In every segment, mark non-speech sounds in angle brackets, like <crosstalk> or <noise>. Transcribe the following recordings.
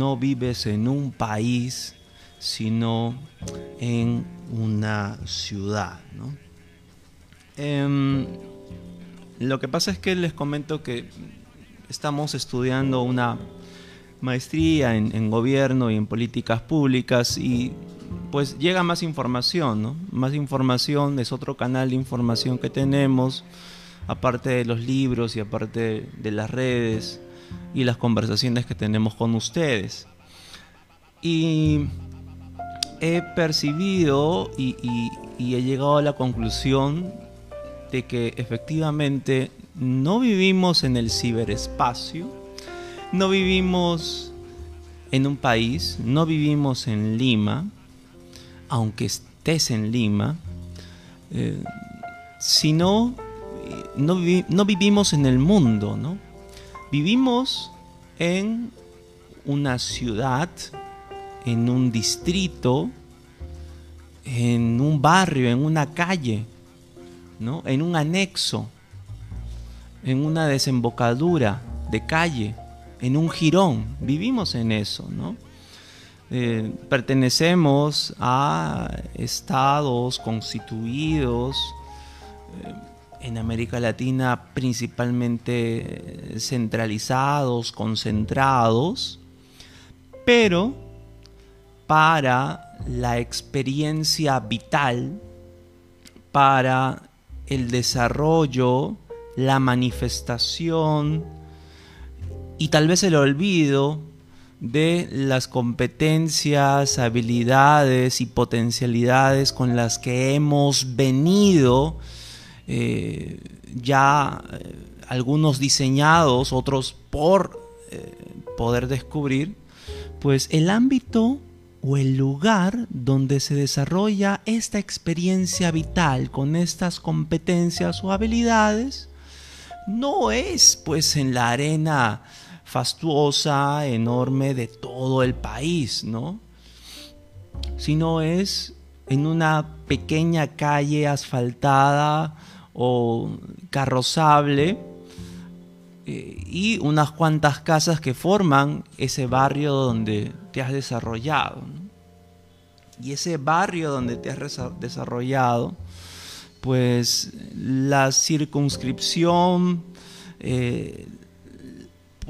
no vives en un país, sino en una ciudad. Em, lo que pasa es que les comento que estamos estudiando una maestría en, gobierno y en políticas públicas y pues llega más información, ¿no? Más información es otro canal de información que tenemos, aparte de los libros y aparte de las redes y las conversaciones que tenemos con ustedes. Y he percibido y, he llegado a la conclusión de que efectivamente no vivimos en el ciberespacio, no vivimos en un país, no vivimos en Lima, aunque estés en Lima, eh, sino no, no, vivimos en el mundo, ¿no? Vivimos en una ciudad, en un distrito, en un barrio, en una calle, ¿no? En un anexo, en una desembocadura de calle en un jirón, vivimos en eso, ¿no? Eh, pertenecemos a estados constituidos eh, en América Latina principalmente centralizados, concentrados, pero para la experiencia vital, para el desarrollo, la manifestación, y tal vez el olvido de las competencias, habilidades y potencialidades con las que hemos venido eh, ya eh, algunos diseñados, otros por eh, poder descubrir, pues el ámbito o el lugar donde se desarrolla esta experiencia vital con estas competencias o habilidades no es pues en la arena fastuosa, enorme de todo el país, ¿no? Sino es en una pequeña calle asfaltada o carrozable eh, y unas cuantas casas que forman ese barrio donde te has desarrollado. Y ese barrio donde te has desarrollado, pues la circunscripción, eh,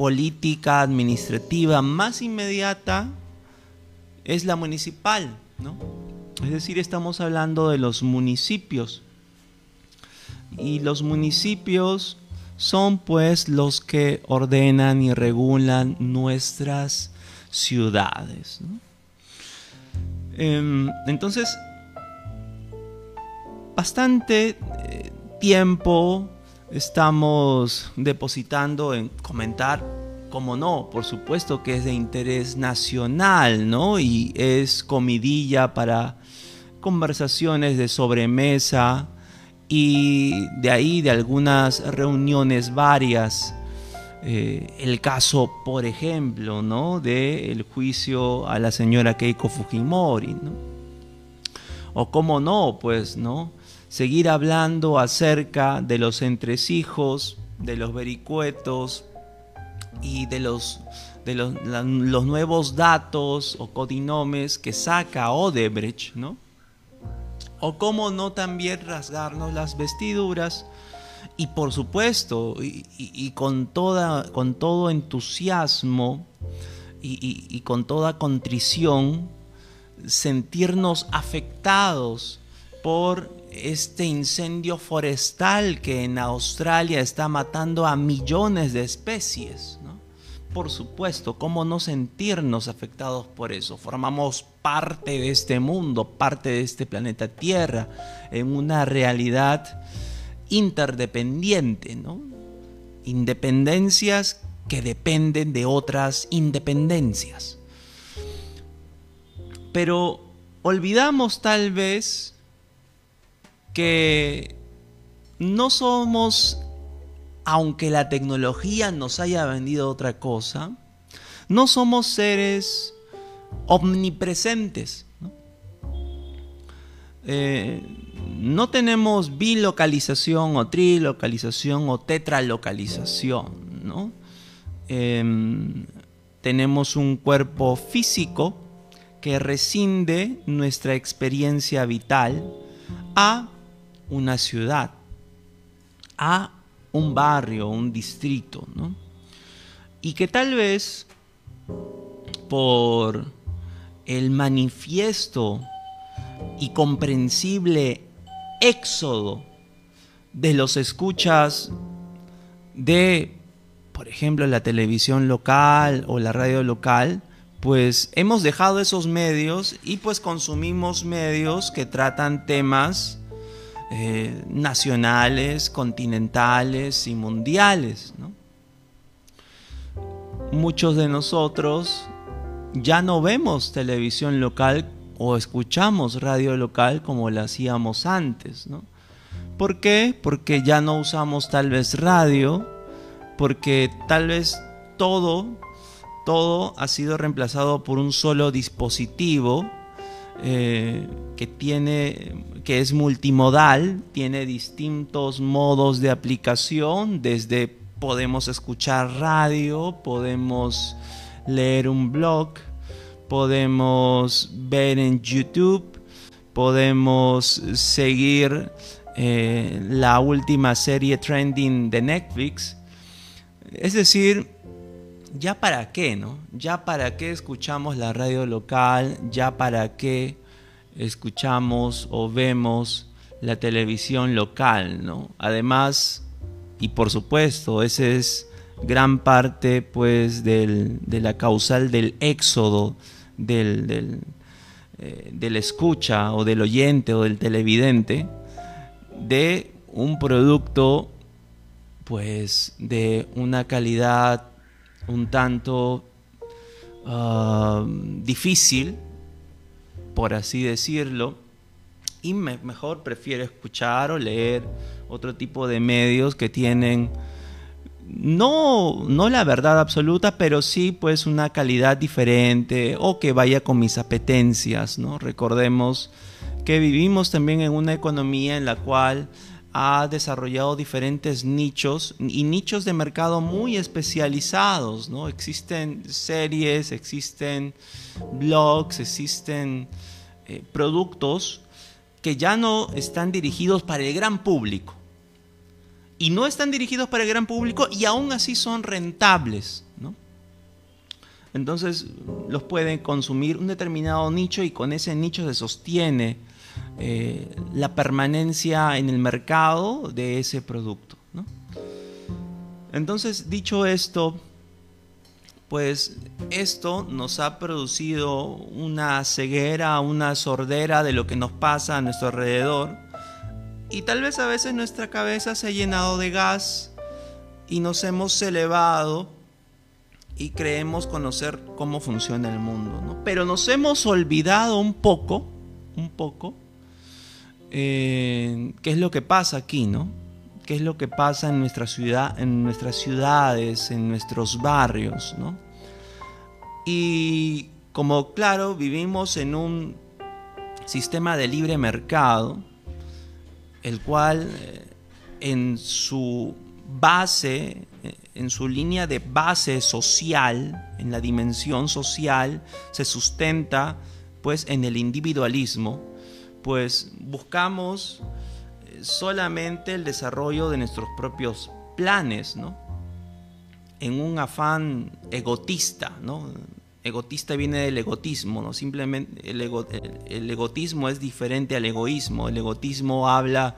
política administrativa más inmediata es la municipal, ¿no? Es decir, estamos hablando de los municipios. Y los municipios son pues los que ordenan y regulan nuestras ciudades. Em, entonces, bastante eh, tiempo estamos depositando en comentar, como no, por supuesto que es de interés nacional, ¿no? Y es comidilla para conversaciones de sobremesa y de ahí de algunas reuniones varias. Eh, el caso, por ejemplo, ¿no? De el juicio a la señora Keiko Fujimori, ¿no? O cómo no, pues, ¿no? seguir hablando acerca de los entresijos, de los vericuetos y de los, de los, los nuevos datos o codinomes que saca Odebrecht, ¿no? O cómo no también rasgarnos las vestiduras y por supuesto, y, con, toda, con todo entusiasmo y, y con toda contrición, sentirnos afectados por este incendio forestal que en Australia está matando a millones de especies. Por supuesto, ¿cómo no sentirnos afectados por eso? Formamos parte de este mundo, parte de este planeta Tierra, en una realidad interdependiente, ¿no? Independencias que dependen de otras independencias. Pero olvidamos tal vez que no somos, aunque la tecnología nos haya vendido otra cosa, no somos seres omnipresentes. ¿no? Eh, tenemos bilocalización o trilocalización o tetralocalización. ¿no? Em, tenemos un cuerpo físico que rescinde nuestra experiencia vital a una ciudad, a un barrio, un distrito, ¿no? Y que tal vez por el manifiesto y comprensible éxodo de los escuchas de, por ejemplo, la televisión local o la radio local, pues hemos dejado esos medios y pues consumimos medios que tratan temas eh, nacionales, continentales y mundiales. Muchos de nosotros ya no vemos televisión local o escuchamos radio local como lo hacíamos antes. ¿Por qué? Porque ya no usamos tal vez radio, porque tal vez todo, todo ha sido reemplazado por un solo dispositivo eh, que tiene que es multimodal, tiene distintos modos de aplicación, desde podemos escuchar radio, podemos leer un blog, podemos ver en YouTube, podemos seguir eh, la última serie trending de Netflix. Es decir, ya para qué, ¿no? Ya para qué escuchamos la radio local, ya para qué escuchamos o vemos la televisión local, ¿no? Además, y por supuesto, ese es gran parte pues de la causal del éxodo del, del, eh, del escucha o del oyente o del televidente de un producto pues de una calidad un tanto ah, difícil, por así decirlo, y mejor prefiero escuchar o leer otro tipo de medios que tienen no, no la verdad absoluta, pero sí pues una calidad diferente o que vaya con mis apetencias, ¿no? Recordemos que vivimos también en una economía en la cual ha desarrollado diferentes nichos y nichos de mercado muy especializados, ¿no? Existen series, existen blogs, existen eh, productos que ya no están dirigidos para el gran público. Y no están dirigidos para el gran público y aún así son rentables, ¿no? Entonces los pueden consumir un determinado nicho y con ese nicho se sostiene eh, la permanencia en el mercado de ese producto. Entonces, dicho esto, pues esto nos ha producido una ceguera, una sordera de lo que nos pasa a nuestro alrededor. Y tal vez a veces nuestra cabeza se ha llenado de gas y nos hemos elevado y creemos conocer cómo funciona el mundo. Pero nos hemos olvidado un poco, un poco, eh, qué es lo que pasa aquí, ¿no? ¿Qué es lo que pasa en, en nuestras ciudades, en nuestros barrios, ¿no? Y como claro, vivimos en un sistema de libre mercado, el cual eh, en su base, en su línea de base social, en la dimensión social, se sustenta pues en el individualismo, pues buscamos eh, solamente el desarrollo de nuestros propios planes, ¿no? En un afán egotista, ¿no? Egotista viene del egotismo, ¿no? Simplemente el, el egotismo es diferente al egoísmo. El egotismo habla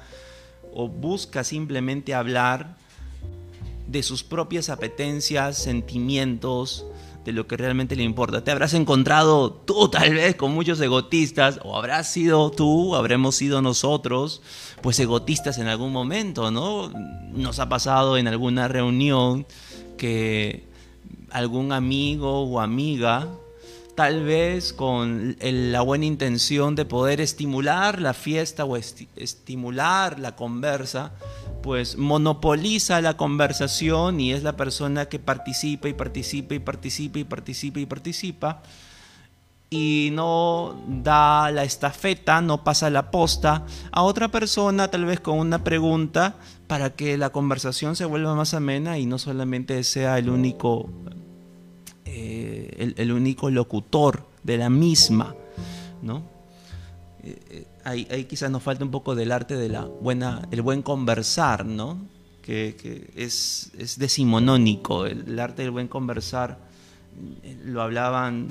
o busca simplemente hablar de sus propias apetencias, sentimientos, de lo que realmente le importa. Te habrás encontrado tú tal vez con muchos egotistas, o habrás sido tú, habremos sido nosotros, pues egotistas en algún momento, ¿no? Nos ha pasado en alguna reunión que algún amigo o amiga, tal vez con la buena intención de poder estimular la fiesta o estimular la conversa, pues monopoliza la conversación y es la persona que participa y participa y participa y participa y participa y no da la estafeta, no pasa la posta a otra persona tal vez con una pregunta para que la conversación se vuelva más amena y no solamente sea el único eh, el, único locutor de la misma, ¿no? Eh, eh, ahí, quizás nos falta un poco del arte de la buena, el buen conversar, ¿no? Que, es, es, decimonónico, el, arte del buen conversar lo hablaban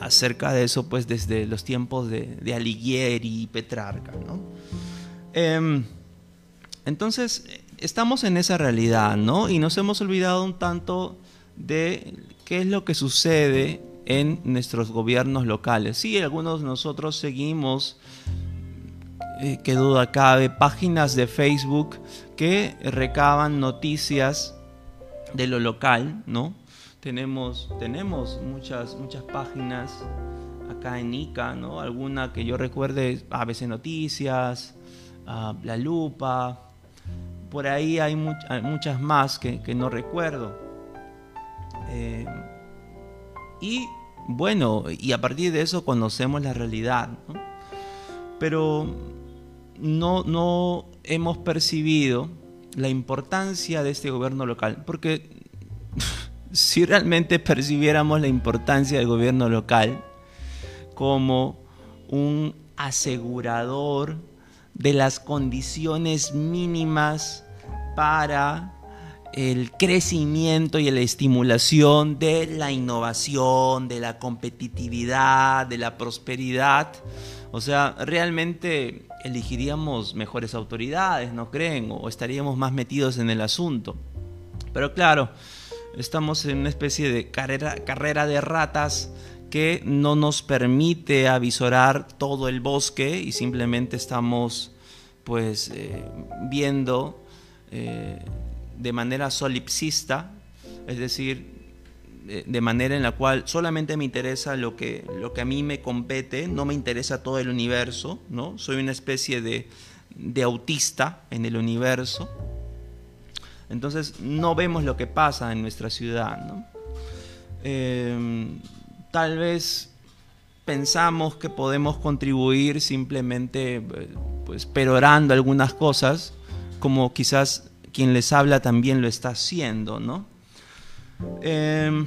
acerca de eso pues desde los tiempos de, Alighieri y Petrarca, ¿no? Em, entonces, estamos en esa realidad, ¿no? Y nos hemos olvidado un tanto de qué es lo que sucede en nuestros gobiernos locales. Sí, algunos de nosotros seguimos, eh, qué duda cabe, páginas de Facebook que recaban noticias de lo local, ¿no? Tenemos, tenemos muchas, muchas páginas acá en ICA, ¿no? Alguna que yo recuerde, ABC Noticias, ah, La Lupa, por ahí hay, muchas más que, no recuerdo. Eh, y bueno, y a partir de eso conocemos la realidad. Pero no, no hemos percibido la importancia de este gobierno local. Porque <laughs> si realmente percibiéramos la importancia del gobierno local como un asegurador de las condiciones mínimas para el crecimiento y la estimulación de la innovación, de la competitividad, de la prosperidad. O sea, realmente elegiríamos mejores autoridades, ¿no creen? O estaríamos más metidos en el asunto. Pero claro, estamos en una especie de carrera, carrera de ratas que no nos permite avisorar todo el bosque y simplemente estamos pues eh, viendo eh, de manera solipsista, es decir, de, manera en la cual solamente me interesa lo que, lo que a mí me compete, no me interesa todo el universo, ¿no? Soy una especie de, de autista en el universo. Entonces no vemos lo que pasa en nuestra ciudad, ¿no? Em, tal vez pensamos que podemos contribuir simplemente pues perorando algunas cosas, como quizás quien les habla también lo está haciendo, ¿no? Em,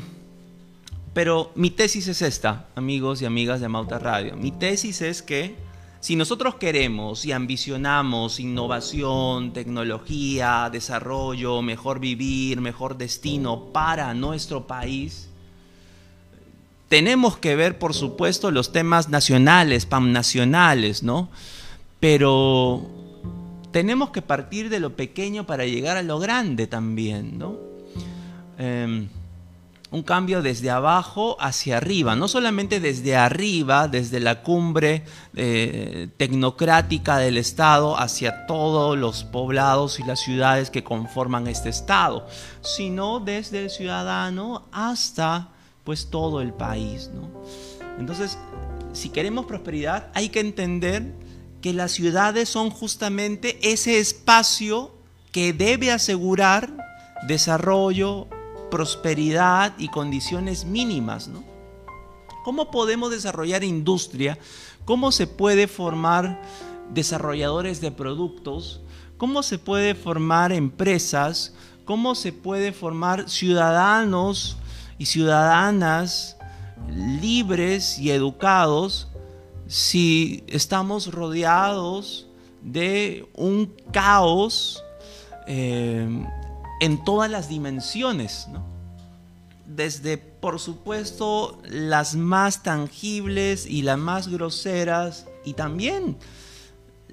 pero mi tesis es esta, amigos y amigas de Mauta Radio. Mi tesis es que si nosotros queremos y ambicionamos innovación, tecnología, desarrollo, mejor vivir, mejor destino para nuestro país, tenemos que ver, por supuesto, los temas nacionales, nacionales, ¿no? Pero tenemos que partir de lo pequeño para llegar a lo grande también, ¿no? Em, un cambio desde abajo hacia arriba, no solamente desde arriba, desde la cumbre eh, tecnocrática del Estado hacia todos los poblados y las ciudades que conforman este Estado, sino desde el ciudadano hasta pues todo el país. ¿no? Entonces, si queremos prosperidad, hay que entender que las ciudades son justamente ese espacio que debe asegurar desarrollo, prosperidad y condiciones mínimas. ¿no? ¿Cómo podemos desarrollar industria? ¿Cómo se puede formar desarrolladores de productos? ¿Cómo se puede formar empresas? ¿Cómo se puede formar ciudadanos y ciudadanas libres y educados si estamos rodeados de un caos eh, en todas las dimensiones, desde por supuesto las más tangibles y las más groseras y también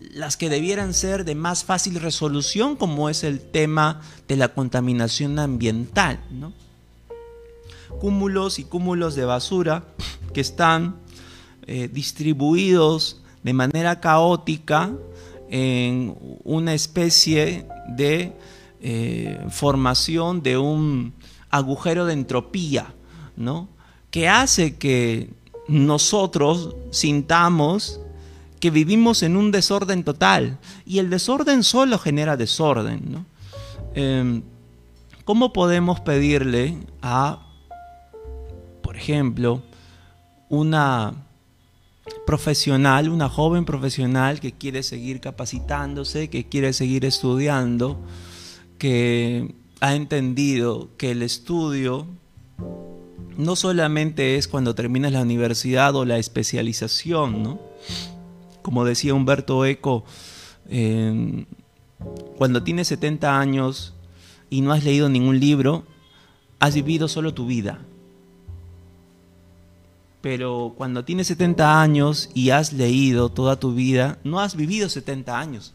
las que debieran ser de más fácil resolución como es el tema de la contaminación ambiental. ¿no? cúmulos y cúmulos de basura que están eh, distribuidos de manera caótica en una especie de eh, formación de un agujero de entropía, ¿no? que hace que nosotros sintamos que vivimos en un desorden total y el desorden solo genera desorden. ¿no? Em, ¿Cómo podemos pedirle a por ejemplo, una profesional, una joven profesional que quiere seguir capacitándose, que quiere seguir estudiando, que ha entendido que el estudio no solamente es cuando terminas la universidad o la especialización, ¿no? Como decía Humberto Eco, cuando tienes 70 años y no has leído ningún libro, has vivido solo tu vida. Pero cuando tienes 70 años y has leído toda tu vida, no has vivido 70 años.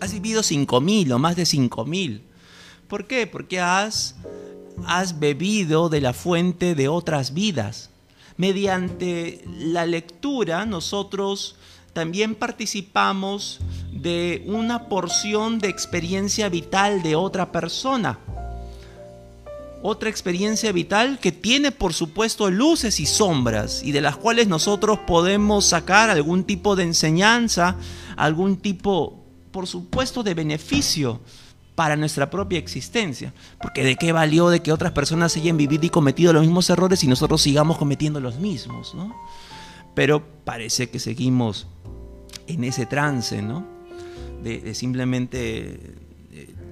Has vivido 5.000 o más de 5.000. ¿Por qué? Porque has, has bebido de la fuente de otras vidas. Mediante la lectura nosotros también participamos de una porción de experiencia vital de otra persona otra experiencia vital que tiene por supuesto luces y sombras y de las cuales nosotros podemos sacar algún tipo de enseñanza, algún tipo, por supuesto, de beneficio para nuestra propia existencia. Porque de qué valió de que otras personas hayan vivido y cometido los mismos errores y nosotros sigamos cometiendo los mismos, ¿no? Pero parece que seguimos en ese trance, ¿no? De, de simplemente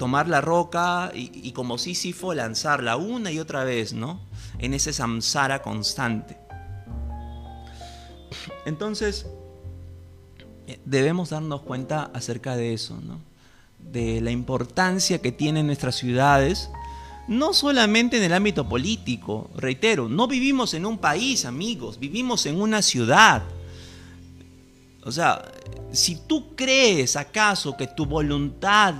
tomar la roca y, como Sísifo lanzarla una y otra vez, ¿no? En ese samsara constante. Entonces, eh, debemos darnos cuenta acerca de eso, ¿no? De la importancia que tienen nuestras ciudades, no solamente en el ámbito político, reitero, no vivimos en un país, amigos, vivimos en una ciudad. O sea, si tú crees acaso que tu voluntad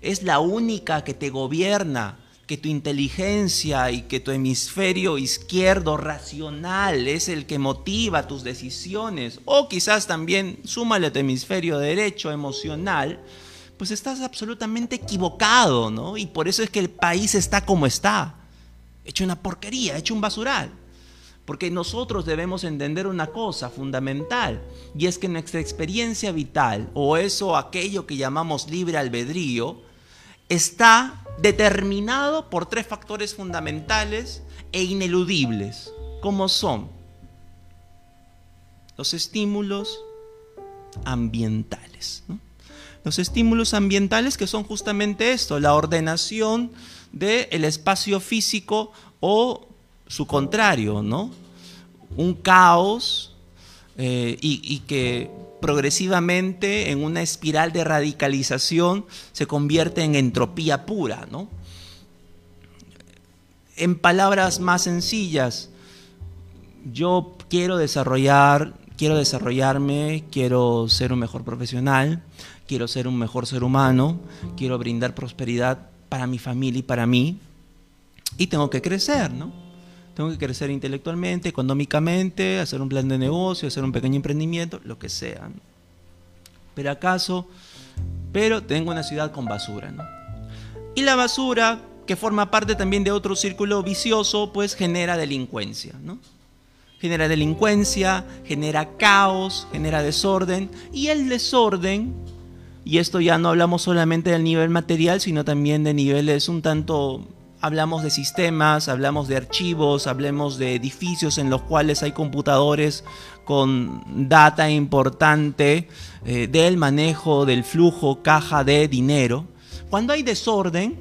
es la única que te gobierna, que tu inteligencia y que tu hemisferio izquierdo racional es el que motiva tus decisiones, o quizás también súmale a tu hemisferio derecho emocional, pues estás absolutamente equivocado, ¿no? Y por eso es que el país está como está, hecho una porquería, hecho un basural. Porque nosotros debemos entender una cosa fundamental, y es que nuestra experiencia vital, o eso, aquello que llamamos libre albedrío, está determinado por tres factores fundamentales e ineludibles, como son los estímulos ambientales. Los estímulos ambientales que son justamente esto, la ordenación del espacio físico o su contrario, ¿no? Un caos eh, y que progresivamente en una espiral de radicalización se convierte en entropía pura, ¿no? En palabras más sencillas, yo quiero desarrollar, quiero desarrollarme, quiero ser un mejor profesional, quiero ser un mejor ser humano, quiero brindar prosperidad para mi familia y para mí, y tengo que crecer, ¿no? Tengo que crecer intelectualmente, económicamente, hacer un plan de negocio, hacer un pequeño emprendimiento, lo que sea. Pero acaso, pero tengo una ciudad con basura, ¿no? Y la basura, que forma parte también de otro círculo vicioso, pues genera delincuencia, ¿no? Genera delincuencia, genera caos, genera desorden, y el desorden, y esto ya no hablamos solamente del nivel material, sino también de niveles un tanto hablamos de sistemas, hablamos de archivos, hablemos de edificios en los cuales hay computadores con data importante eh, del manejo del flujo caja de dinero. Cuando hay desorden,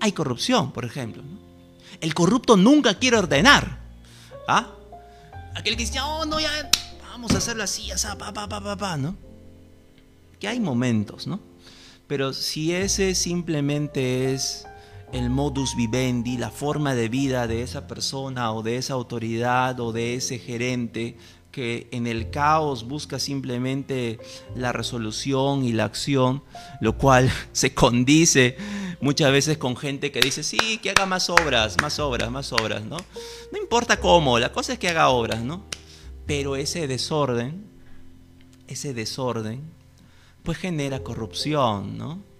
hay corrupción, por ejemplo. El corrupto nunca quiere ordenar. ¿Ah? Aquel que dice, oh, no, ya, vamos a hacerlo así, ya, pa, pa, pa, pa, ¿no? Que hay momentos, ¿no? Pero si ese simplemente es el modus vivendi, la forma de vida de esa persona o de esa autoridad o de ese gerente que en el caos busca simplemente la resolución y la acción, lo cual <laughs> se condice muchas veces con gente que dice, sí, que haga más obras, más obras, más obras, ¿no? No importa cómo, la cosa es que haga obras, ¿no? Pero ese desorden, ese desorden, pues genera corrupción, ¿no?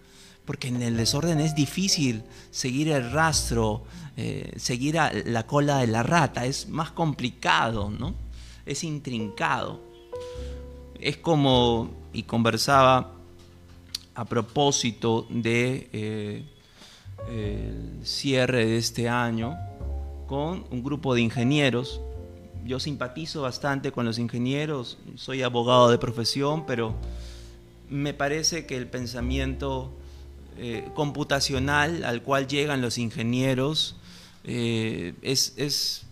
Porque en el desorden es difícil seguir el rastro, eh, seguir la cola de la rata, es más complicado, ¿no? Es intrincado. Es como, y conversaba a propósito de eh, el cierre de este año con un grupo de ingenieros. Yo simpatizo bastante con los ingenieros, soy abogado de profesión, pero me parece que el pensamiento eh, computacional al cual llegan los ingenieros eh, es, es,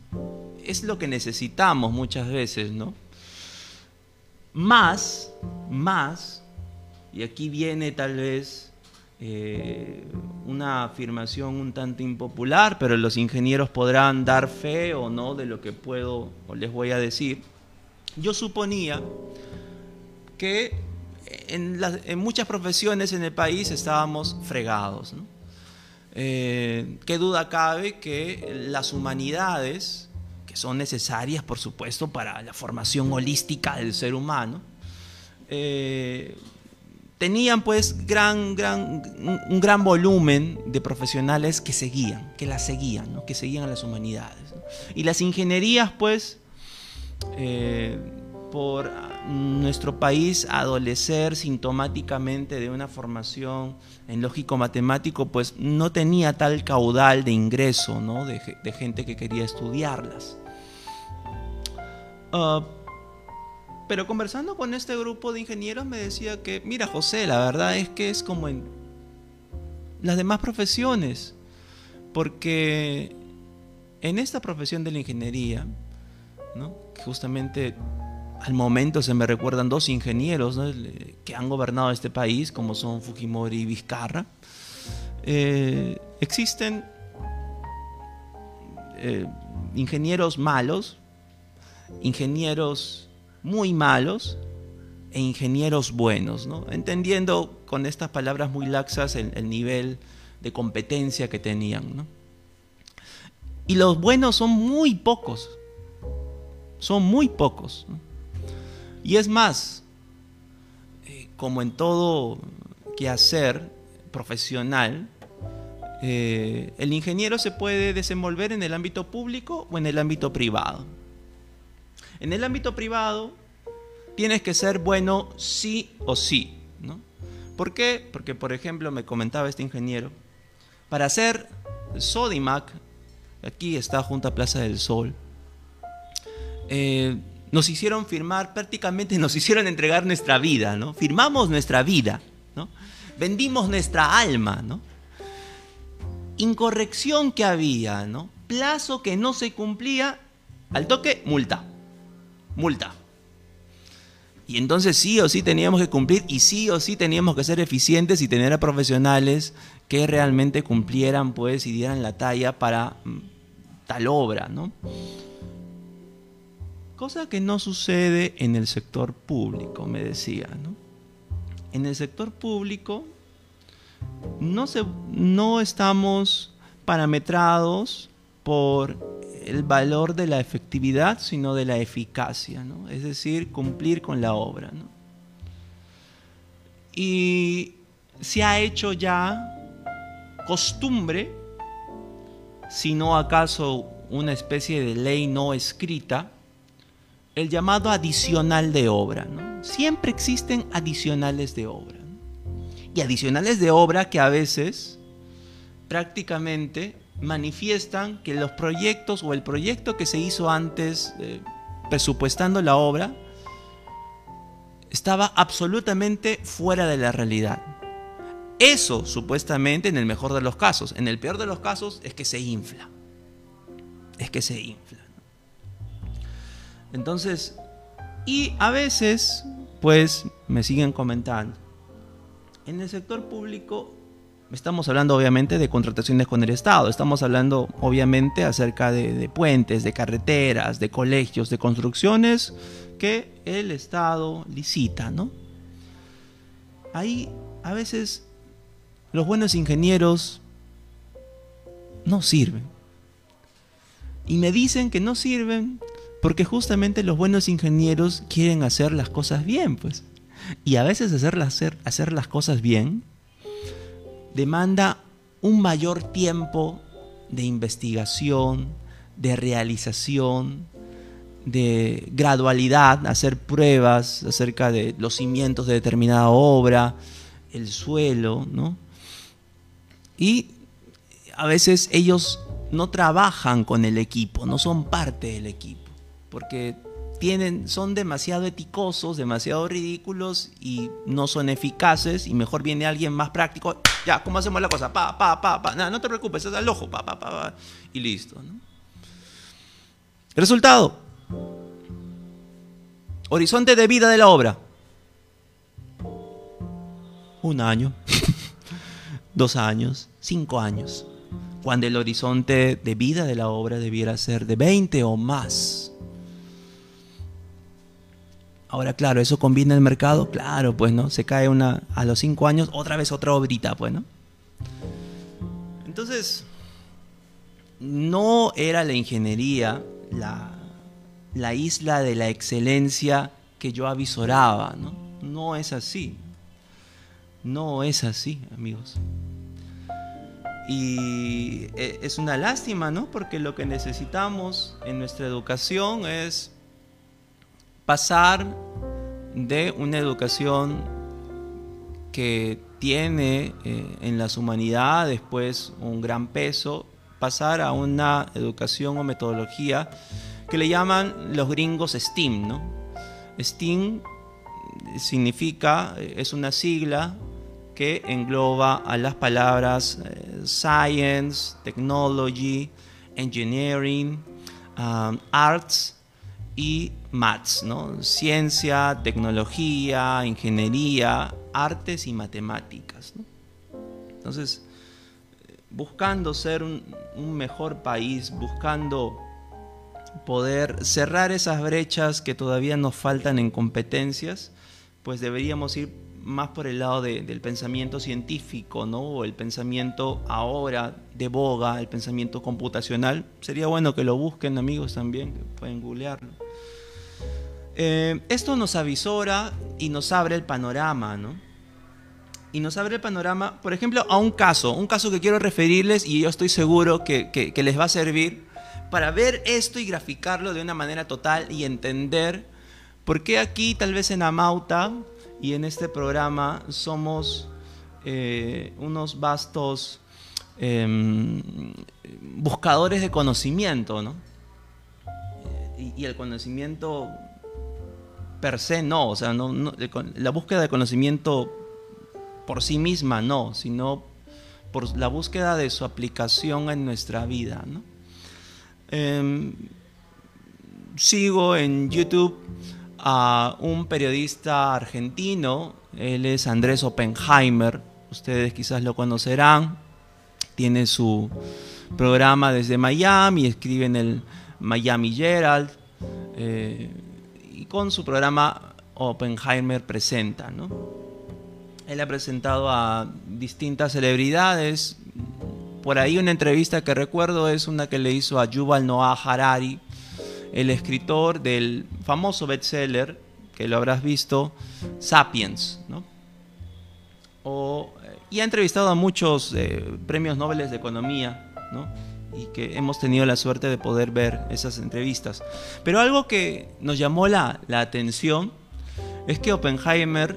es lo que necesitamos muchas veces, ¿no? Más, más, y aquí viene tal vez eh, una afirmación un tanto impopular, pero los ingenieros podrán dar fe o no de lo que puedo o les voy a decir. Yo suponía que en, muchas profesiones en el país estábamos fregados. Eh, ¿Qué duda cabe que las humanidades, que son necesarias por supuesto para la formación holística del ser humano, eh, tenían pues gran, gran, un gran volumen de profesionales que seguían, que las seguían, ¿no? que seguían a las humanidades. Y las ingenierías pues, eh, por nuestro país adolecer sintomáticamente de una formación en lógico matemático, pues no tenía tal caudal de ingreso ¿no? de, gente que quería estudiarlas. Uh, pero conversando con este grupo de ingenieros me decía que, mira José, la verdad es que es como en las demás profesiones, porque en esta profesión de la ingeniería, ¿no? justamente al momento se me recuerdan dos ingenieros que han gobernado este país, como son Fujimori y Vizcarra, eh, existen eh, ingenieros malos, ingenieros muy malos e ingenieros buenos, ¿no? entendiendo con estas palabras muy laxas el, nivel de competencia que tenían. Y los buenos son muy pocos, son muy pocos. Y es más, eh, como en todo quehacer profesional, eh, el ingeniero se puede desenvolver en el ámbito público o en el ámbito privado. En el ámbito privado tienes que ser bueno sí o sí. ¿no? ¿Por qué? Porque, por ejemplo, me comentaba este ingeniero, para hacer Sodimac, aquí está junto a Plaza del Sol, eh, nos hicieron firmar, prácticamente nos hicieron entregar nuestra vida, ¿no? Firmamos nuestra vida, ¿no? Vendimos nuestra alma, ¿no? Incorrección que había, ¿no? Plazo que no se cumplía, al toque, multa multa. Y entonces sí o sí teníamos que cumplir y sí o sí teníamos que ser eficientes y tener a profesionales que realmente cumplieran pues y dieran la talla para mm, tal obra, ¿no? Cosa que no sucede en el sector público, me decía, ¿no? En el sector público no, se, no estamos parametrados por el valor de la efectividad, sino de la eficacia, ¿no? es decir, cumplir con la obra. ¿no? Y se ha hecho ya costumbre, si no acaso una especie de ley no escrita, el llamado adicional de obra. ¿no? Siempre existen adicionales de obra. Y adicionales de obra que a veces prácticamente manifiestan que los proyectos o el proyecto que se hizo antes eh, presupuestando la obra estaba absolutamente fuera de la realidad. Eso supuestamente en el mejor de los casos. En el peor de los casos es que se infla. Es que se infla. Entonces, y a veces, pues me siguen comentando, en el sector público Estamos hablando obviamente de contrataciones con el Estado, estamos hablando obviamente acerca de, puentes, de carreteras, de colegios, de construcciones que el Estado licita, ¿no? Ahí a veces los buenos ingenieros no sirven. Y me dicen que no sirven porque justamente los buenos ingenieros quieren hacer las cosas bien, pues. Y a veces hacer, hacer, hacer las cosas bien demanda un mayor tiempo de investigación, de realización, de gradualidad, hacer pruebas acerca de los cimientos de determinada obra, el suelo, ¿no? Y a veces ellos no trabajan con el equipo, no son parte del equipo, porque tienen, son demasiado eticosos, demasiado ridículos y no son eficaces y mejor viene alguien más práctico Ya, ¿cómo hacemos la cosa? Pa, pa, pa, pa. no te preocupes, es al ojo, pa, pa, pa, pa. Y listo. ¿no? Resultado. Horizonte de vida de la obra. Un año, <laughs> dos años, cinco años. Cuando el horizonte de vida de la obra debiera ser de 20 o más. Ahora, claro, ¿eso combina el mercado? Claro, pues, ¿no? Se cae una a los cinco años, otra vez otra obrita, pues, ¿no? Entonces, no era la ingeniería la, la isla de la excelencia que yo avisoraba, ¿no? No es así. No es así, amigos. Y e, es una lástima, ¿no? Porque lo que necesitamos en nuestra educación es pasar de una educación que tiene eh, en las humanidades pues un gran peso, pasar a una educación o metodología que le llaman los gringos STEAM, ¿no? STEAM significa, es una sigla que engloba a las palabras eh, science, technology, engineering, um, arts y maths, ¿no? Ciencia, tecnología, ingeniería, artes y matemáticas. Entonces, buscando ser un, mejor país, buscando poder cerrar esas brechas que todavía nos faltan en competencias, pues deberíamos ir más por el lado del pensamiento científico, ¿no? O el pensamiento ahora de boga, el pensamiento computacional. Sería bueno que lo busquen, amigos, también, que pueden googlearlo. Eh, esto nos avisora y nos abre el panorama, ¿no? Y nos abre el panorama, por ejemplo, a un caso, un caso que quiero referirles y yo estoy seguro que, que les va a servir para ver esto y graficarlo de una manera total y entender por qué aquí, tal vez en Amauta, y en este programa somos eh, unos vastos em, buscadores de conocimiento, ¿no? Y, el conocimiento per se no, o sea, no, la búsqueda de conocimiento por sí misma no, sino por la búsqueda de su aplicación en nuestra vida, ¿no? Em, sigo en YouTube a un periodista argentino, él es Andrés Oppenheimer, ustedes quizás lo conocerán, tiene su programa desde Miami, escribe en el Miami Herald, eh, y con su programa Oppenheimer presenta. ¿no? Él ha presentado a distintas celebridades, por ahí una entrevista que recuerdo es una que le hizo a Yuval Noah Harari, el escritor del famoso bestseller, que lo habrás visto, Sapiens, ¿no? y ha entrevistado a muchos eh, premios Nobel de Economía, ¿no? Y que hemos tenido la suerte de poder ver esas entrevistas. Pero algo que nos llamó la, la atención es que Oppenheimer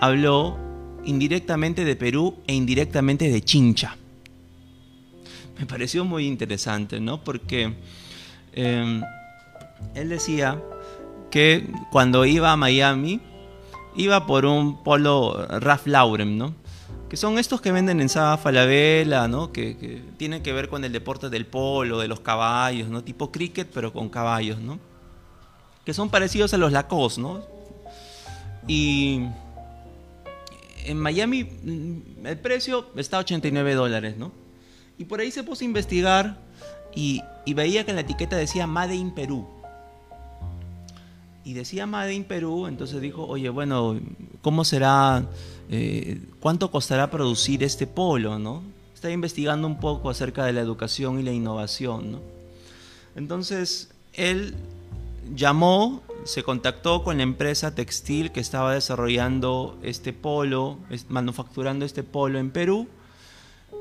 habló indirectamente de Perú e indirectamente de Chincha. Me pareció muy interesante, ¿no? Porque em, él decía que cuando iba a Miami, iba por un polo Ralph Lauren, ¿no? Que son estos que venden en Saba Falabella, ¿no? Que, tienen que ver con el deporte del polo, de los caballos, ¿no? Tipo cricket, pero con caballos, ¿no? Que son parecidos a los Lacoste, ¿no? Y en Miami mm, el precio está a 89 dólares, ¿no? Y por ahí se puso a investigar y, y veía que en la etiqueta decía Made in Perú y decía Made in Perú, entonces dijo, oye, bueno, ¿cómo será, eh, cuánto costará producir este polo, no? Está investigando un poco acerca de la educación y la innovación, ¿no? Entonces, él llamó, se contactó con la empresa textil que estaba desarrollando este polo, manufacturando este polo en Perú,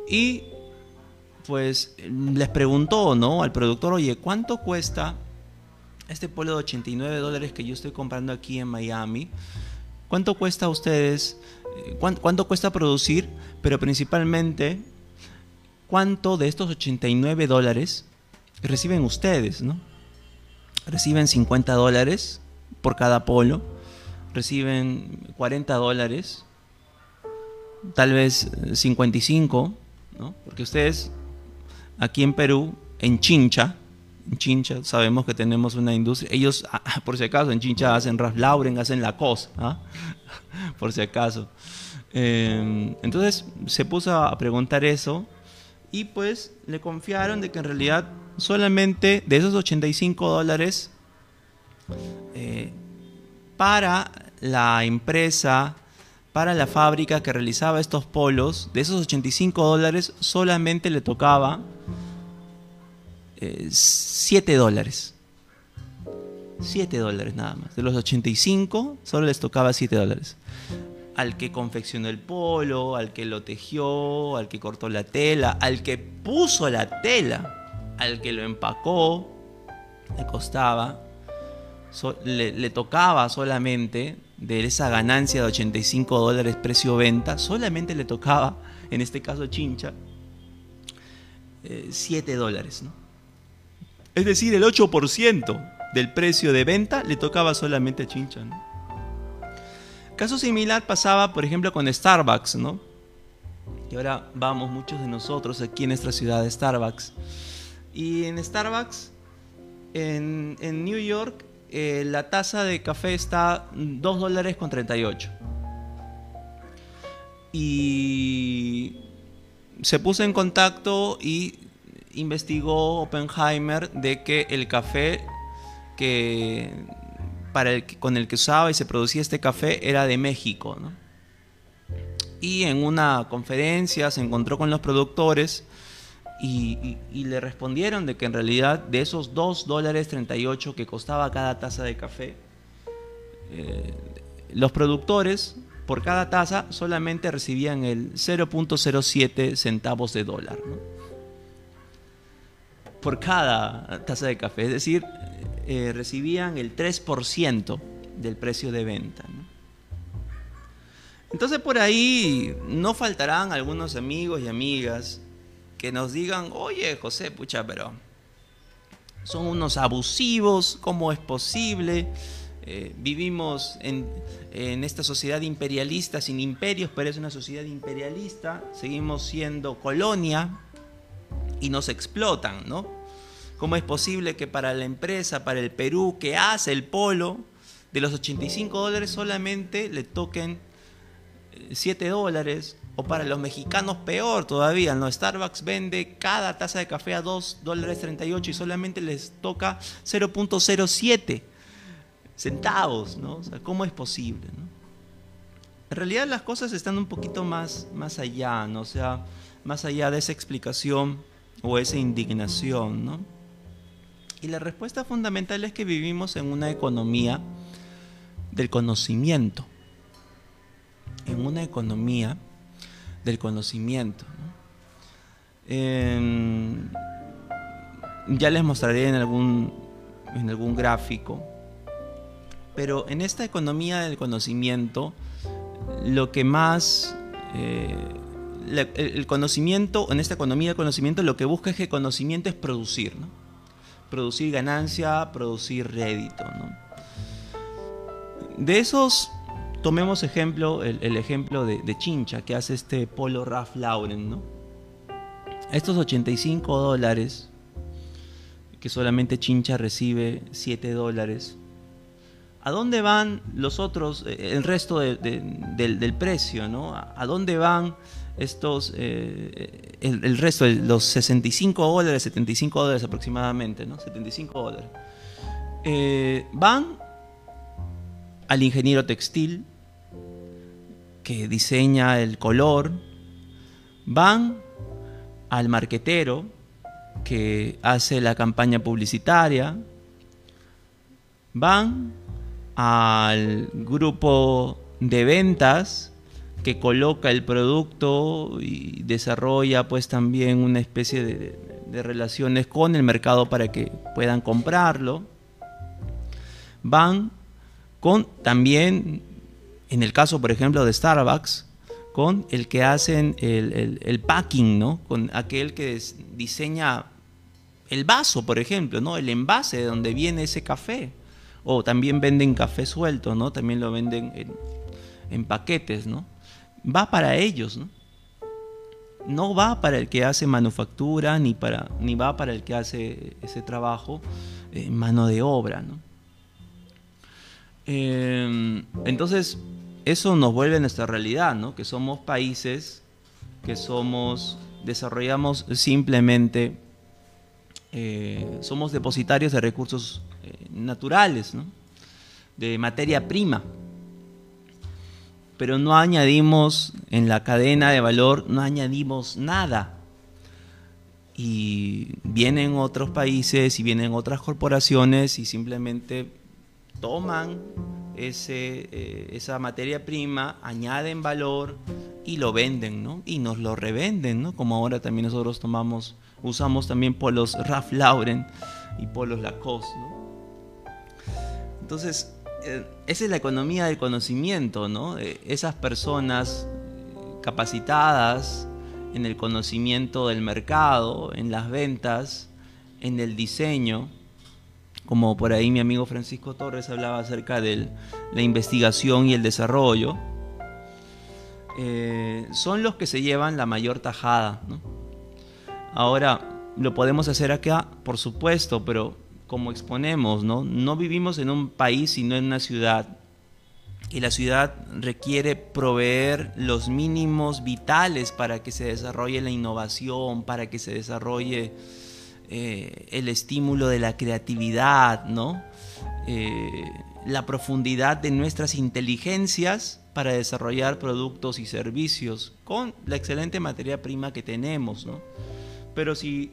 y pues les preguntó, ¿no? Al productor, oye, ¿cuánto cuesta este polo de 89 dólares que yo estoy comprando aquí en Miami, ¿cuánto cuesta a ustedes? Eh, ¿Cuánto, cuesta producir? Pero principalmente, ¿cuánto de estos 89 dólares reciben ustedes? Reciben 50 dólares por cada polo, reciben 40 dólares, tal vez 55, ¿no? Porque ustedes aquí en Perú, en Chincha, Chincha sabemos que tenemos una industria, ellos, ah, <laughs> por si acaso, en Chincha hacen Ralph Lauren, hacen la cosa, ¿ah? <laughs> por si acaso. Em, entonces se puso a preguntar eso y pues le confiaron de que en realidad solamente de esos 85 dólares eh, para la empresa, para la fábrica que realizaba estos polos, de esos 85 dólares solamente le tocaba 7 eh, dólares. 7 dólares nada más. De los 85 solo les tocaba 7 dólares. Al que confeccionó el polo, al que lo tejió, al que cortó la tela, al que puso la tela, al que lo empacó, le costaba, le, tocaba solamente de esa ganancia de 85 dólares precio venta, solamente le tocaba, en este caso Chincha, 7 eh, dólares. ¿no? Es decir, el 8% del precio de venta le tocaba solamente a Chincha. Caso similar pasaba, por ejemplo, con Starbucks, ¿no? Y ahora vamos muchos de nosotros aquí en nuestra ciudad de Starbucks. Y en Starbucks, en, New York, eh, la taza de café está 2 dólares con 38. Y se puso en contacto y investigó Oppenheimer de que el café que con el que usaba y se producía este café era de México. Y en una conferencia se encontró con los productores y, le respondieron de que en realidad de esos 2 dólares 38 que costaba cada taza de café, eh, los productores por cada taza solamente recibían el 0.07 centavos de dólar por cada taza de café, es decir, eh, recibían el 3% del precio de venta. Entonces por ahí no faltarán algunos amigos y amigas que nos digan, oye José, pucha, pero son unos abusivos, ¿cómo es posible? Eh, vivimos en, en, esta sociedad imperialista sin imperios, pero es una sociedad imperialista, seguimos siendo colonia, y nos explotan, ¿no? ¿Cómo es posible que para la empresa, para el Perú que hace el polo, de los 85 dólares solamente le toquen 7 eh, dólares? O para los mexicanos peor todavía, ¿no? Starbucks vende cada taza de café a 2 dólares 38 y solamente les toca 0.07 centavos, ¿no? O sea, ¿cómo es posible, En realidad las cosas están un poquito más, más allá, ¿no? O sea, más allá de esa explicación o esa indignación, ¿no? Y la respuesta fundamental es que vivimos en una economía del conocimiento, en una economía del conocimiento. ya les mostraré en algún, en algún gráfico, pero en esta economía del conocimiento, lo que más eh, el conocimiento, en esta economía del conocimiento, lo que busca es que conocimiento es producir. Producir ganancia, producir rédito. De esos, tomemos ejemplo, el, ejemplo de, Chincha, que hace este polo Ralph Lauren, ¿no? Estos 85 dólares, que solamente Chincha recibe 7 dólares, ¿A dónde van los otros, eh, el resto del, precio? ¿no? ¿A dónde van estos, eh, el, resto, los 65 dólares, 75 dólares aproximadamente, ¿no? 75 dólares. Eh, van al ingeniero textil que diseña el color, van al marquetero que hace la campaña publicitaria, van al grupo de ventas que coloca el producto y desarrolla pues también una especie de, relaciones con el mercado para que puedan comprarlo. Van con también, en el caso por ejemplo de Starbucks, con el que hacen el, packing, ¿no? Con aquel que diseña el vaso, por ejemplo, ¿no? El envase de donde viene ese café. O también venden café suelto, ¿no? También lo venden en, en paquetes, ¿no? Va para ellos, ¿no? No va para el que hace manufactura ni, para, ni va para el que hace ese trabajo en mano de obra, ¿no? Em, entonces, eso nos vuelve a nuestra realidad, ¿no? Que somos países que somos, desarrollamos simplemente, eh, somos depositarios de recursos eh, naturales, ¿no? de materia prima. Pero no añadimos en la cadena de valor, no añadimos nada. Y vienen otros países y vienen otras corporaciones y simplemente toman ese, eh, esa materia prima, añaden valor y lo venden, ¿no? Y nos lo revenden, ¿no? Como ahora también nosotros tomamos, usamos también polos Ralph Lauren y polos Lacoste, ¿no? Entonces, esa es la economía del conocimiento, ¿no? Eh, esas personas capacitadas en el conocimiento del mercado, en las ventas, en el diseño, como por ahí mi amigo Francisco Torres hablaba acerca de la investigación y el desarrollo, eh, son los que se llevan la mayor tajada. Ahora, lo podemos hacer acá, por supuesto, pero como exponemos, ¿no? no vivimos en un país, sino en una ciudad. Y la ciudad requiere proveer los mínimos vitales para que se desarrolle la innovación, para que se desarrolle eh, el estímulo de la creatividad, ¿no? Eh, la profundidad de nuestras inteligencias para desarrollar productos y servicios con la excelente materia prima que tenemos. ¿no? Pero si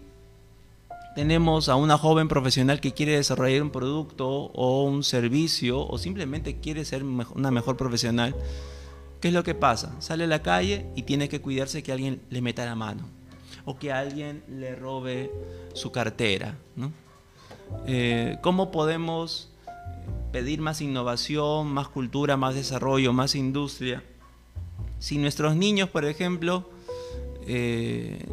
tenemos a una joven profesional que quiere desarrollar un producto o un servicio o simplemente quiere ser una mejor profesional, ¿qué es lo que pasa? Sale a la calle y tiene que cuidarse que alguien le meta la mano o que alguien le robe su cartera. ¿no? Eh, ¿Cómo podemos pedir más innovación, más cultura, más desarrollo, más industria? Si nuestros niños, por ejemplo, eh,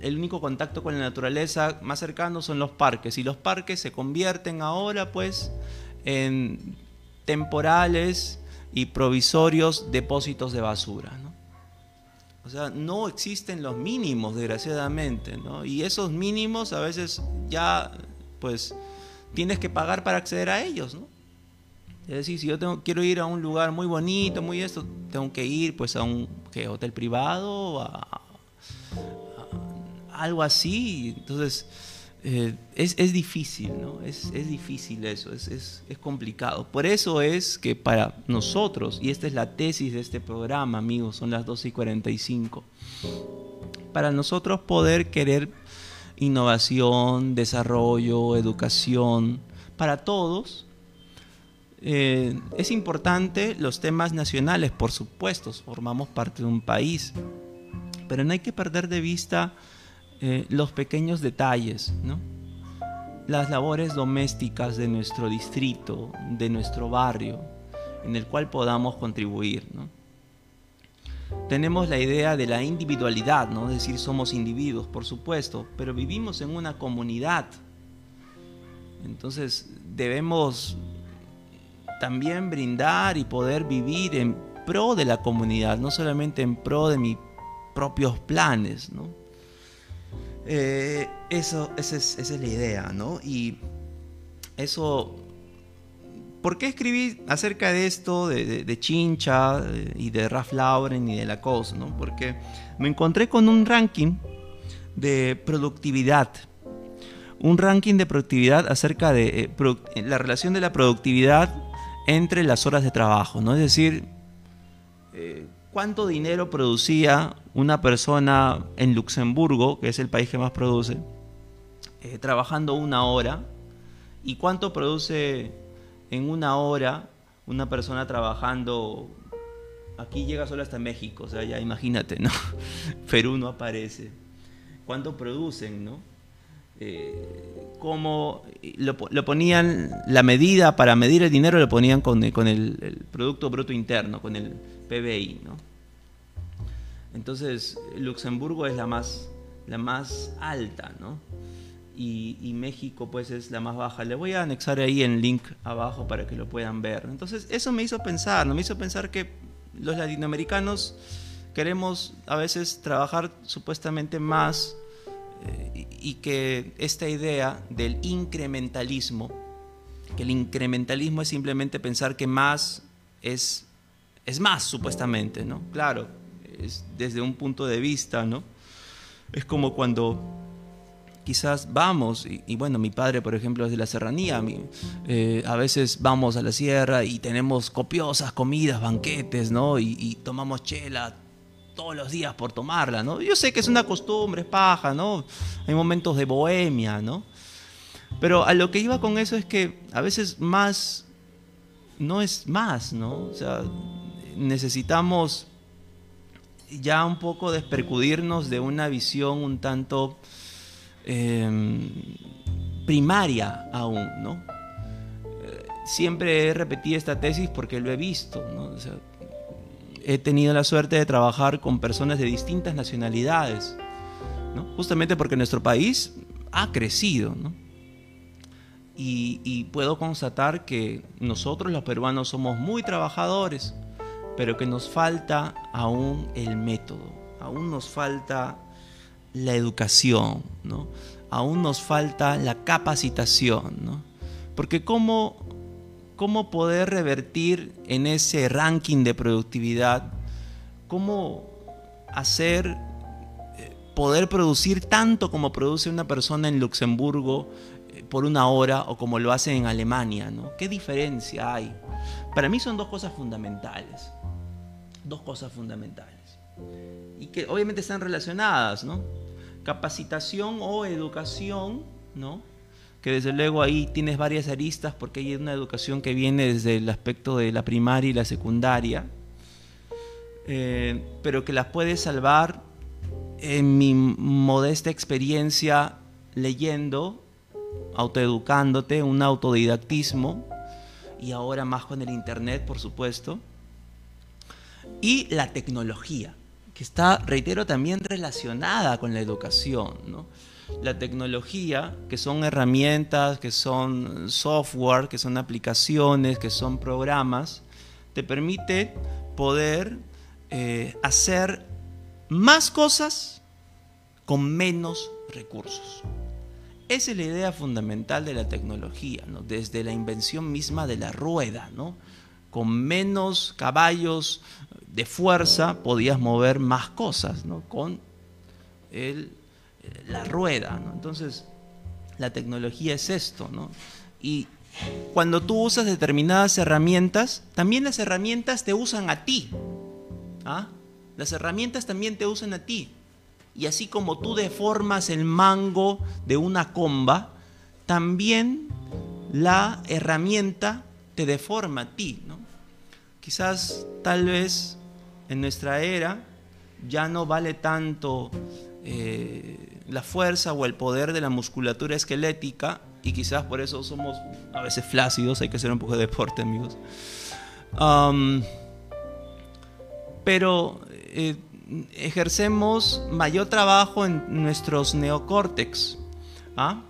el único contacto con la naturaleza más cercano son los parques y los parques se convierten ahora pues en temporales y provisorios depósitos de basura. ¿no? O sea, no existen los mínimos, desgraciadamente, ¿no? Y esos mínimos a veces ya, pues, tienes que pagar para acceder a ellos, ¿no? Es decir, si yo tengo, quiero ir a un lugar muy bonito, muy esto, tengo que ir, pues, a un hotel privado, a, algo así. Entonces, eh, es, difícil, ¿no? Es, difícil eso, es, es, complicado. Por eso es que para nosotros, y esta es la tesis de este programa, amigos, son las 12 y 45, para nosotros poder querer innovación, desarrollo, educación, para todos, eh, es importante los temas nacionales, por supuesto, formamos parte de un país, pero no hay que perder de vista eh, los pequeños detalles, las labores domésticas de nuestro distrito, de nuestro barrio, en el cual podamos contribuir. Tenemos la idea de la individualidad, ¿no? es decir, somos individuos, por supuesto, pero vivimos en una comunidad. Entonces debemos también brindar y poder vivir en pro de la comunidad, no solamente en pro de mis propios planes. ¿no? Eh, eso, esa es, la idea, ¿no? Y eso... ¿Por qué escribí acerca de esto, de, Chincha y de Ralph Lauren y de la cosa, ¿no? Porque me encontré con un ranking de productividad. Un ranking de productividad acerca de eh, la relación de la productividad entre las horas de trabajo, ¿no? Es decir, eh, cuánto dinero producía una persona en Luxemburgo, que es el país que más produce, eh, trabajando una hora, y cuánto produce en una hora una persona trabajando, aquí llega solo hasta México, o sea, ya imagínate, ¿no? <laughs> Perú no aparece. ¿Cuánto producen, no? Eh, cómo lo, ponían, la medida para medir el dinero lo ponían con, con el, el Producto Bruto Interno, con el PBI, ¿no? Entonces, Luxemburgo es la más, la más alta, ¿no? Y, México pues es la más baja. Le voy a anexar ahí el link abajo para que lo puedan ver. Entonces, eso me hizo pensar, ¿no? Me hizo pensar que los latinoamericanos queremos a veces trabajar supuestamente más eh, y que esta idea del incrementalismo, que el incrementalismo es simplemente pensar que más es, es más supuestamente, ¿no? Claro, es desde un punto de vista, ¿no? Es como cuando quizás vamos, y, bueno, mi padre, por ejemplo, es de la serranía, eh, a veces vamos a la sierra y tenemos copiosas comidas, banquetes, ¿no? Y, tomamos chela todos los días por tomarla, ¿no? Yo sé que es una costumbre, es paja, ¿no? Hay momentos de bohemia, ¿no? Pero a lo que iba con eso es que a veces más no es más, ¿no? O sea, necesitamos ya un poco despercudirnos de una visión un tanto Em, primaria aún, ¿no? Eh, siempre he repetido esta tesis porque lo he visto, he tenido la suerte de trabajar con personas de distintas nacionalidades, justamente porque nuestro país ha crecido, y, puedo constatar que nosotros los peruanos somos muy trabajadores, pero que nos falta aún el método, aún nos falta la educación, ¿no? Aún nos falta la capacitación, ¿no? Porque ¿cómo, cómo poder revertir en ese ranking de productividad, cómo hacer, eh, poder producir tanto como produce una persona en Luxemburgo eh, por una hora o como lo hace en Alemania, ¿no? ¿Qué diferencia hay? Para mí son dos cosas fundamentales, dos cosas fundamentales y que obviamente están relacionadas, ¿no? capacitación o educación, ¿no? Que desde luego ahí tienes varias aristas porque hay una educación que viene desde el aspecto de la primaria y la secundaria, eh, pero que las puedes salvar en mi modesta experiencia leyendo, autoeducándote, un autodidactismo, y ahora más con el Internet, por supuesto, y la tecnología que está, reitero, también relacionada con la educación. La tecnología, que son herramientas, que son software, que son aplicaciones, que son programas, te permite poder eh, hacer más cosas con menos recursos. Esa es la idea fundamental de la tecnología, desde la invención misma de la rueda. ¿no? Con menos caballos, de fuerza podías mover más cosas, ¿no? Con el, la rueda, ¿no? Entonces, la tecnología es esto, ¿no? Y cuando tú usas determinadas herramientas, también las herramientas te usan a ti. ¿ah? Las herramientas también te usan a ti. Y así como tú deformas el mango de una comba, también la herramienta te deforma a ti. ¿no? Quizás, tal vez, en nuestra era ya no vale tanto eh, la fuerza o el poder de la musculatura esquelética y quizás por eso somos a veces flácidos, hay que hacer un poco de deporte amigos. pero eh, ejercemos mayor trabajo en nuestros neocórtex ¿ah?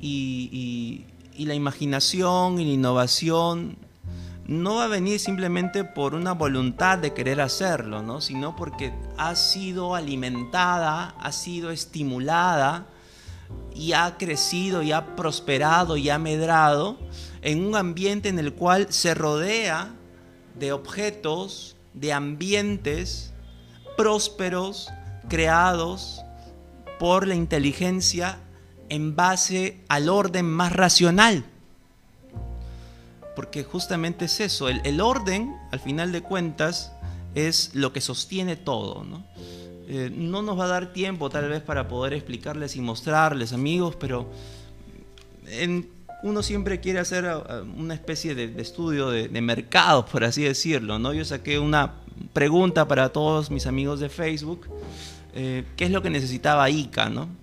y, y la imaginación y la innovación no va a venir simplemente por una voluntad de querer hacerlo, ¿no? sino porque ha sido alimentada, ha sido estimulada y ha crecido y ha prosperado y ha medrado en un ambiente en el cual se rodea de objetos, de ambientes prósperos, creados por la inteligencia en base al orden más racional porque justamente es eso, el, orden, al final de cuentas, es lo que sostiene todo. ¿no? Eh, no nos va a dar tiempo tal vez para poder explicarles y mostrarles, amigos, pero uno siempre quiere hacer uh, una especie de, estudio de, mercado, por así decirlo. ¿no? Yo saqué una pregunta para todos mis amigos de Facebook, eh, ¿qué es lo que necesitaba ICA? ¿no?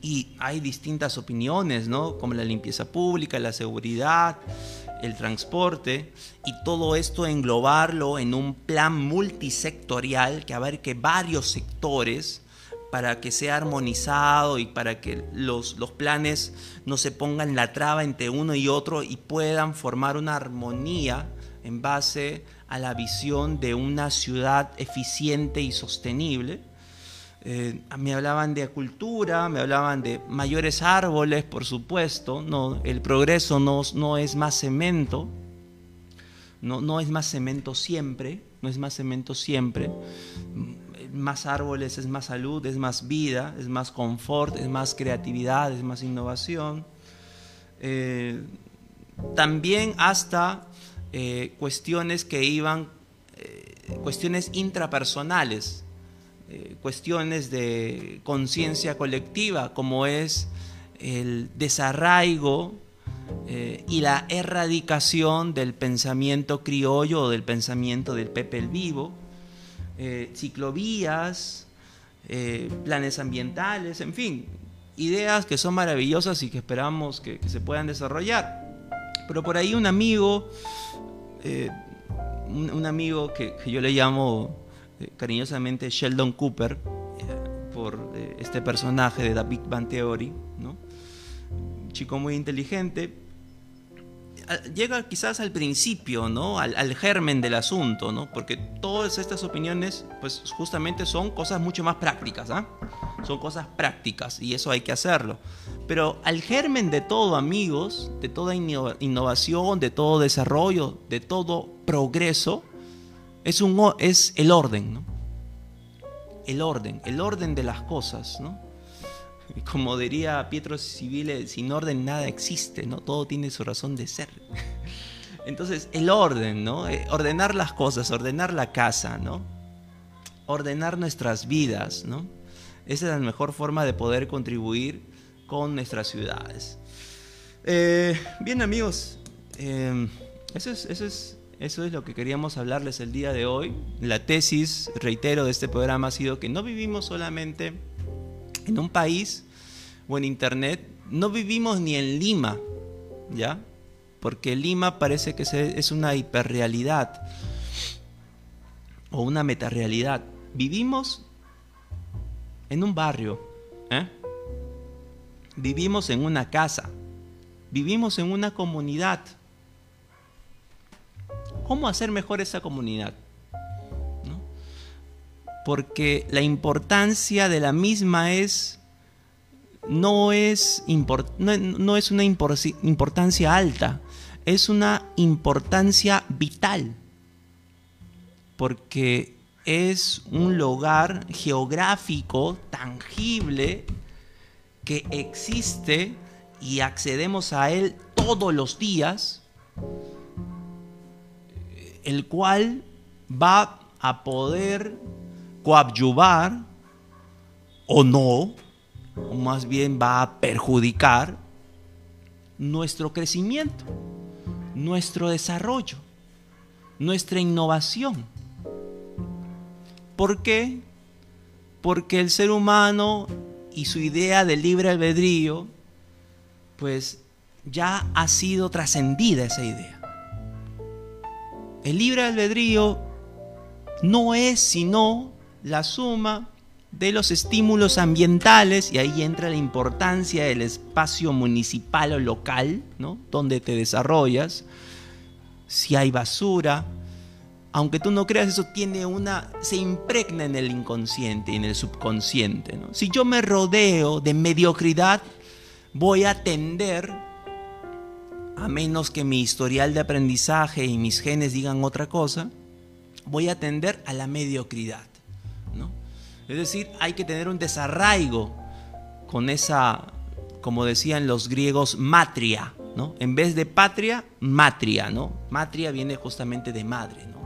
Y hay distintas opiniones, ¿no? como la limpieza pública, la seguridad, el transporte y todo esto englobarlo en un plan multisectorial que abarque varios sectores para que sea armonizado y para que los, los planes no se pongan la traba entre uno y otro y puedan formar una armonía en base a la visión de una ciudad eficiente y sostenible. Eh, me hablaban de cultura, me hablaban de mayores árboles, por supuesto. El progreso no, es más cemento, no, es más cemento siempre, no es más cemento siempre. Más árboles es más salud, es más vida, es más confort, es más creatividad, es más innovación. Eh, también hasta eh, cuestiones que iban, cuestiones intrapersonales, eh, cuestiones de conciencia colectiva, como es el desarraigo y la erradicación del pensamiento criollo o del pensamiento del Pepe el Vivo, ciclovías, planes ambientales, en fin, ideas que son maravillosas y que esperamos que se puedan desarrollar. Pero por ahí un amigo eh, un, amigo que, yo le llamo eh, cariñosamente Sheldon Cooper, eh, por este personaje de Bang Theory, ¿no? chico muy inteligente, llega quizás al principio, ¿no? Al, germen del asunto, ¿no? Porque todas estas opiniones, pues justamente son cosas mucho más prácticas, ¿ah? Son cosas prácticas y eso hay que hacerlo. Pero al germen de todo, amigos, de toda innovación, de todo desarrollo, de todo progreso, es, un, es el orden, ¿no? El orden, el orden de las cosas, ¿no? <laughs> como diría Pietro Civile, sin orden nada existe, ¿no? Todo tiene su razón de ser. <laughs> Entonces, el orden, ¿no? Eh, ordenar las cosas, ordenar la casa, ¿no? Ordenar nuestras vidas, ¿no? Esa es la mejor forma de poder contribuir con nuestras ciudades. Eh, bien, amigos, eh, eso, es, eso, es, eso es lo que queríamos hablarles el día de hoy. La tesis, reitero, de este programa ha sido que no vivimos solamente en un país o en internet, no vivimos ni en Lima, ¿ya? Porque Lima parece que es una hiperrealidad o una metarealidad. Vivimos en un barrio, ¿eh? vivimos en una casa, vivimos en una comunidad. ¿Cómo hacer mejor esa comunidad? porque la importancia de la misma es no es, no, es una importancia alta, es una importancia vital, porque es un lugar geográfico tangible que existe y accedemos a él todos los días, el cual va a poder coadyuvar o no, o más bien va a perjudicar nuestro crecimiento, nuestro desarrollo, nuestra innovación. ¿Por qué? Porque el ser humano y su idea de libre albedrío, pues ya ha sido trascendida esa idea. El libre albedrío no es sino la suma de los estímulos ambientales, y ahí entra la importancia del espacio municipal o local, ¿no? donde te desarrollas, si hay basura, aunque tú no creas, eso tiene una, se impregna en el inconsciente y en el subconsciente. Si yo me rodeo de mediocridad, voy a tender, a menos que mi historial de aprendizaje y mis genes digan otra cosa, voy a tender a la mediocridad. Es decir, hay que tener un desarraigo con esa, como decían los griegos, matria, ¿no? En vez de patria, matria, ¿no? Matria viene justamente de madre, ¿no?